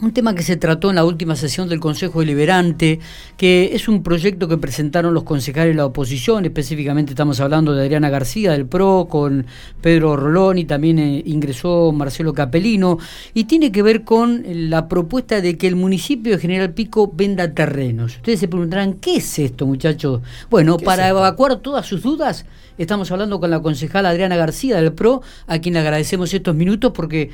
un tema que se trató en la última sesión del Consejo Deliberante, que es un proyecto que presentaron los concejales de la oposición, específicamente estamos hablando de Adriana García del PRO, con Pedro Rolón y también eh, ingresó Marcelo Capelino, y tiene que ver con la propuesta de que el municipio de General Pico venda terrenos. Ustedes se preguntarán, ¿qué es esto, muchachos? Bueno, para evacuar todas sus dudas, estamos hablando con la concejala Adriana García del PRO, a quien le agradecemos estos minutos porque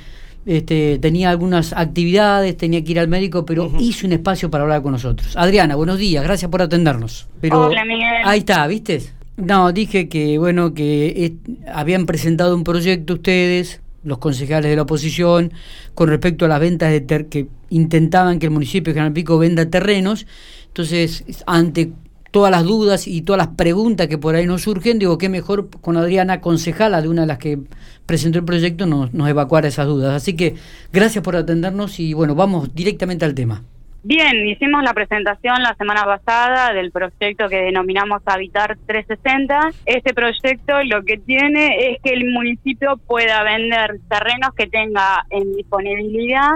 este, tenía algunas actividades, tenía que ir al médico, pero hizo un espacio para hablar con nosotros. Adriana, buenos días, gracias por atendernos. Pero, Hola, Miguel. Ahí está, ¿viste? No, dije que, bueno, que habían presentado un proyecto ustedes, los concejales de la oposición, con respecto a las ventas de que intentaban que el municipio de General Pico venda terrenos. Entonces, ante todas las dudas y todas las preguntas que por ahí nos surgen, digo, qué mejor con Adriana, concejala de una de las que presentó el proyecto, nos, nos evacuar esas dudas. Así que gracias por atendernos y bueno, vamos directamente al tema. Bien, hicimos la presentación la semana pasada del proyecto que denominamos Habitar 360. Este proyecto lo que tiene es que el municipio pueda vender terrenos que tenga en disponibilidad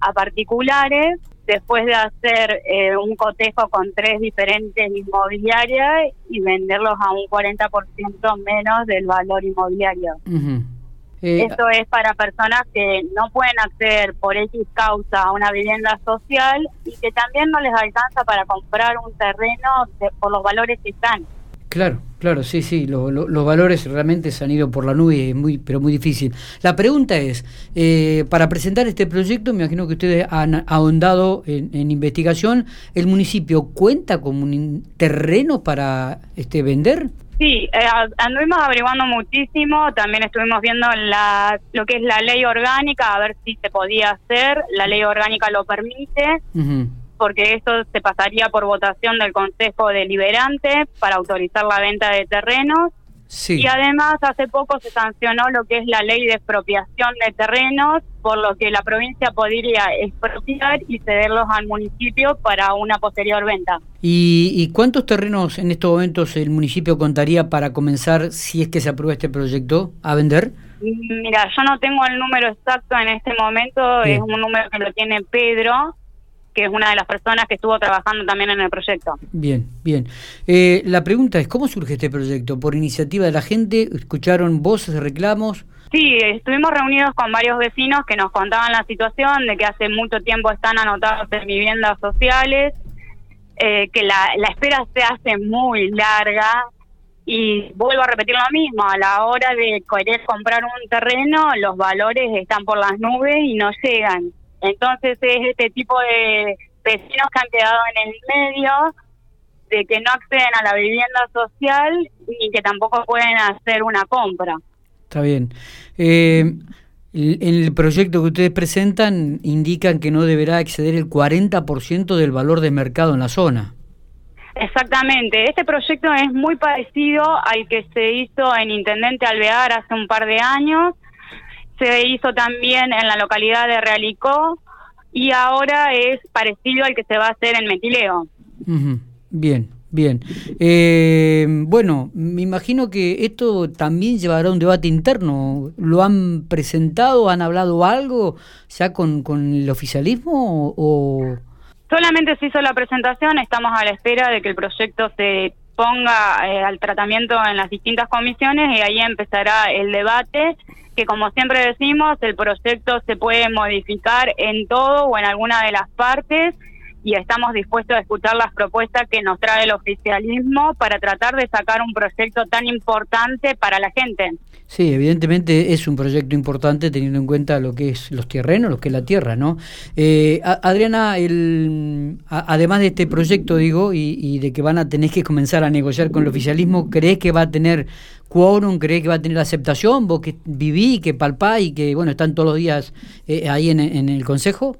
a particulares después de hacer eh, un cotejo con tres diferentes inmobiliarias y venderlos a un 40% menos del valor inmobiliario. Eh, Esto es para personas que no pueden acceder por X causa a una vivienda social y que también no les alcanza para comprar un terreno por los valores que están. Claro, claro, sí, sí, los valores realmente se han ido por la nube, muy, pero muy difícil. La pregunta es, eh, para presentar este proyecto, me imagino que ustedes han ahondado en, investigación, ¿el municipio cuenta con un terreno para este vender? Sí, eh, anduvimos averiguando muchísimo, también estuvimos viendo la, lo que es la ley orgánica, a ver si se podía hacer, la ley orgánica lo permite porque esto se pasaría por votación del Consejo Deliberante para autorizar la venta de terrenos. Y además hace poco se sancionó lo que es la ley de expropiación de terrenos, por lo que la provincia podría expropiar y cederlos al municipio para una posterior venta. ¿Y, ¿Y, cuántos terrenos en estos momentos el municipio contaría para comenzar, si es que se aprueba este proyecto, a vender? Mira, yo no tengo el número exacto en este momento, es un número que lo tiene Pedro, que es una de las personas que estuvo trabajando también en el proyecto. Bien, bien. Eh, la pregunta es, ¿cómo surge este proyecto? ¿Por iniciativa de la gente? ¿Escucharon voces, de reclamos? Sí, estuvimos reunidos con varios vecinos que nos contaban la situación de que hace mucho tiempo están anotados en viviendas sociales, eh, que la, la espera se hace muy larga y vuelvo a repetir lo mismo, a la hora de querer comprar un terreno los valores están por las nubes y no llegan. Entonces es este tipo de vecinos que han quedado en el medio, de que no acceden a la vivienda social y que tampoco pueden hacer una compra. Está bien. Eh, el proyecto que ustedes presentan indican que no deberá exceder el 40% del valor de mercado en la zona. Exactamente. Este proyecto es muy parecido al que se hizo en Intendente Alvear hace un par de años, se hizo también en la localidad de Realicó y ahora es parecido al que se va a hacer en Metileo. Bien, bien. Eh, bueno, me imagino que esto también llevará un debate interno. ¿Lo han presentado, han hablado algo ya con, con el oficialismo o...? Solamente se hizo la presentación, estamos a la espera de que el proyecto se ponga eh, al tratamiento en las distintas comisiones y ahí empezará el debate que como siempre decimos, el proyecto se puede modificar en todo o en alguna de las partes y estamos dispuestos a escuchar las propuestas que nos trae el oficialismo para tratar de sacar un proyecto tan importante para la gente. Sí, evidentemente es un proyecto importante teniendo en cuenta lo que es los terrenos, lo que es la tierra, ¿no? Eh, Adriana, el, además de este proyecto, digo, y, y, de que van a tener que comenzar a negociar con el oficialismo, ¿crees que va a tener quórum, crees que va a tener aceptación? Vos que viví, que palpá y que, bueno, están todos los días eh, ahí en, en el Consejo.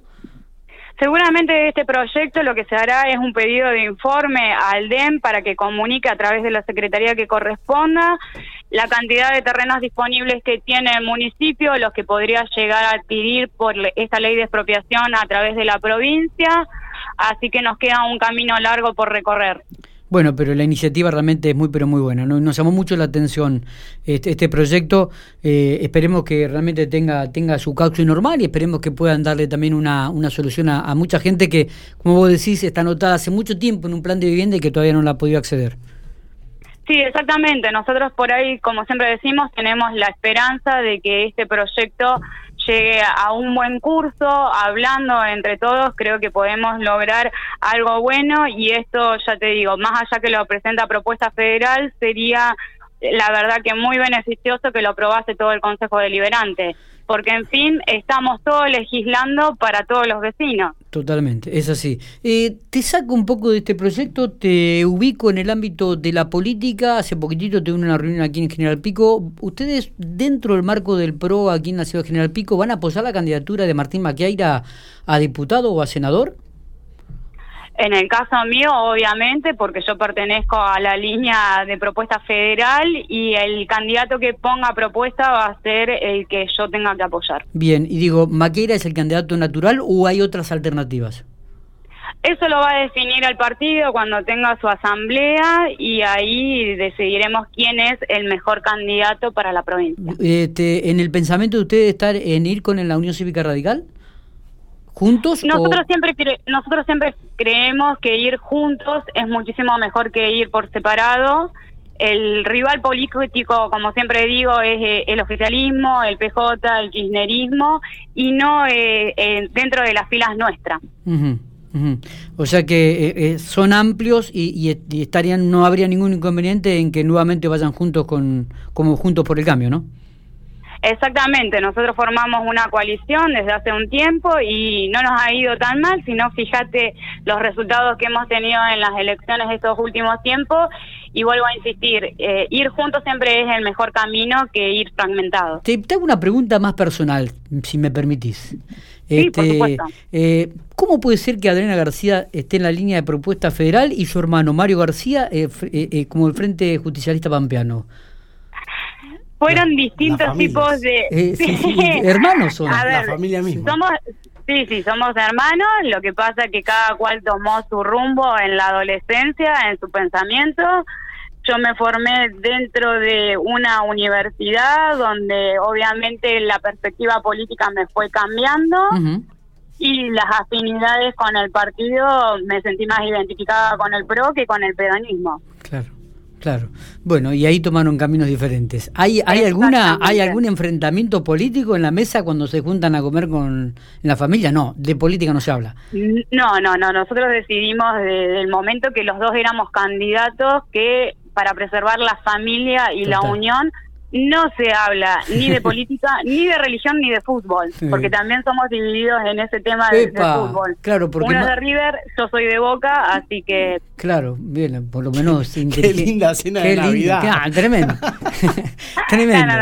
Seguramente este proyecto lo que se hará es un pedido de informe al DEM para que comunique a través de la Secretaría que corresponda la cantidad de terrenos disponibles que tiene el municipio, los que podría llegar a adquirir por esta ley de expropiación a través de la provincia, así que nos queda un camino largo por recorrer. Bueno, pero la iniciativa realmente es muy, pero muy buena. Nos, llamó mucho la atención este, este proyecto. Eh, esperemos que realmente tenga, tenga su cauce normal y esperemos que puedan darle también una, una solución a, mucha gente que, como vos decís, está anotada hace mucho tiempo en un plan de vivienda y que todavía no la ha podido acceder. Sí, exactamente. Nosotros por ahí, como siempre decimos, tenemos la esperanza de que este proyecto llegue a un buen curso, hablando entre todos, creo que podemos lograr algo bueno y esto, ya te digo, más allá que lo presenta propuesta federal, sería la verdad que muy beneficioso que lo aprobase todo el Consejo Deliberante porque en fin estamos todos legislando para todos los vecinos. Totalmente, es así. Eh, te saco un poco de este proyecto, te ubico en el ámbito de la política. Hace poquitito tuve una reunión aquí en General Pico. ¿Ustedes, dentro del marco del PRO aquí en la ciudad de General Pico, van a apoyar la candidatura de Martín Maquiaira a diputado o a senador? En el caso mío, obviamente, porque yo pertenezco a la línea de propuesta federal y el candidato que ponga propuesta va a ser el que yo tenga que apoyar. Bien, y digo, ¿Maqueira es el candidato natural o hay otras alternativas? Eso lo va a definir el partido cuando tenga su asamblea y ahí decidiremos quién es el mejor candidato para la provincia. Este, ¿En el pensamiento de ustedes estar en ir con la Unión Cívica Radical? Juntos nosotros siempre nosotros siempre creemos que ir juntos es muchísimo mejor que ir por separado. El rival político como siempre digo es eh, el oficialismo el PJ el kirchnerismo y no eh, eh, dentro de las filas nuestras. O sea que son amplios y, estarían no habría ningún inconveniente en que nuevamente vayan juntos con como juntos por el cambio, ¿no? Exactamente, nosotros formamos una coalición desde hace un tiempo y no nos ha ido tan mal, sino fíjate los resultados que hemos tenido en las elecciones estos últimos tiempos y vuelvo a insistir, eh, ir juntos siempre es el mejor camino que ir fragmentado. Te, hago una pregunta más personal, si me permitís. Sí, por este, supuesto. Eh, ¿Cómo puede ser que Adriana García esté en la línea de propuesta federal y su hermano Mario García eh, como el Frente Justicialista Pampeano? Fueron distintos tipos de... Eh, hermanos son, la familia misma. Somos, sí, sí, somos hermanos, lo que pasa es que cada cual tomó su rumbo en la adolescencia, en su pensamiento. Yo me formé dentro de una universidad donde obviamente la perspectiva política me fue cambiando. y las afinidades con el partido me sentí más identificada con el PRO que con el peronismo. Claro. Bueno, y ahí tomaron caminos diferentes. ¿Hay, hay alguna hay algún enfrentamiento político en la mesa cuando se juntan a comer con la familia? No, de política no se habla. No, no, no. Nosotros decidimos desde el momento que los dos éramos candidatos que para preservar la familia y la unión no se habla ni de política, ni de religión, ni de fútbol, porque también somos divididos en ese tema de, fútbol. Claro, porque Uno de River, yo soy de Boca, así que... Claro, bien, por lo menos... Qué linda cena de Navidad. Ah, tremendo. tremendo.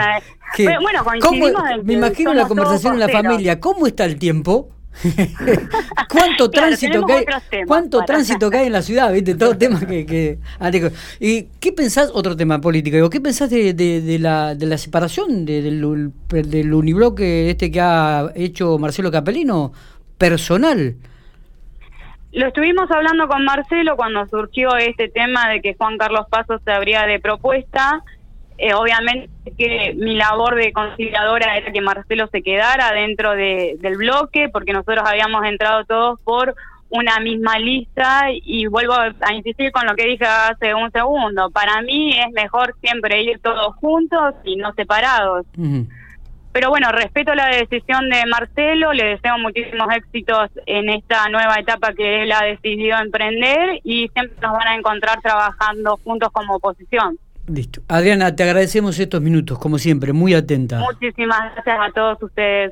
bueno, coincidimos Me imagino la conversación en la familia. ¿Cómo está el tiempo? ¿Cuánto tránsito que hay? ¿Cuánto tránsito que hay en la ciudad? ¿Viste? Todo tema que, que ¿Y qué pensás otro tema político? ¿Qué pensás de, de, la, de la separación del, del unibloque este que ha hecho Marcelo Capelino personal? Lo estuvimos hablando con Marcelo cuando surgió este tema de que Juan Carlos Paso se abría de propuesta eh, obviamente que mi labor de conciliadora era que Marcelo se quedara dentro del bloque, porque nosotros habíamos entrado todos por una misma lista y vuelvo a insistir con lo que dije hace un segundo. Para mí es mejor siempre ir todos juntos y no separados. Pero bueno, respeto la decisión de Marcelo, le deseo muchísimos éxitos en esta nueva etapa que él ha decidido emprender y siempre nos van a encontrar trabajando juntos como oposición. Listo. Adriana, te agradecemos estos minutos, como siempre, muy atenta. Muchísimas gracias a todos ustedes.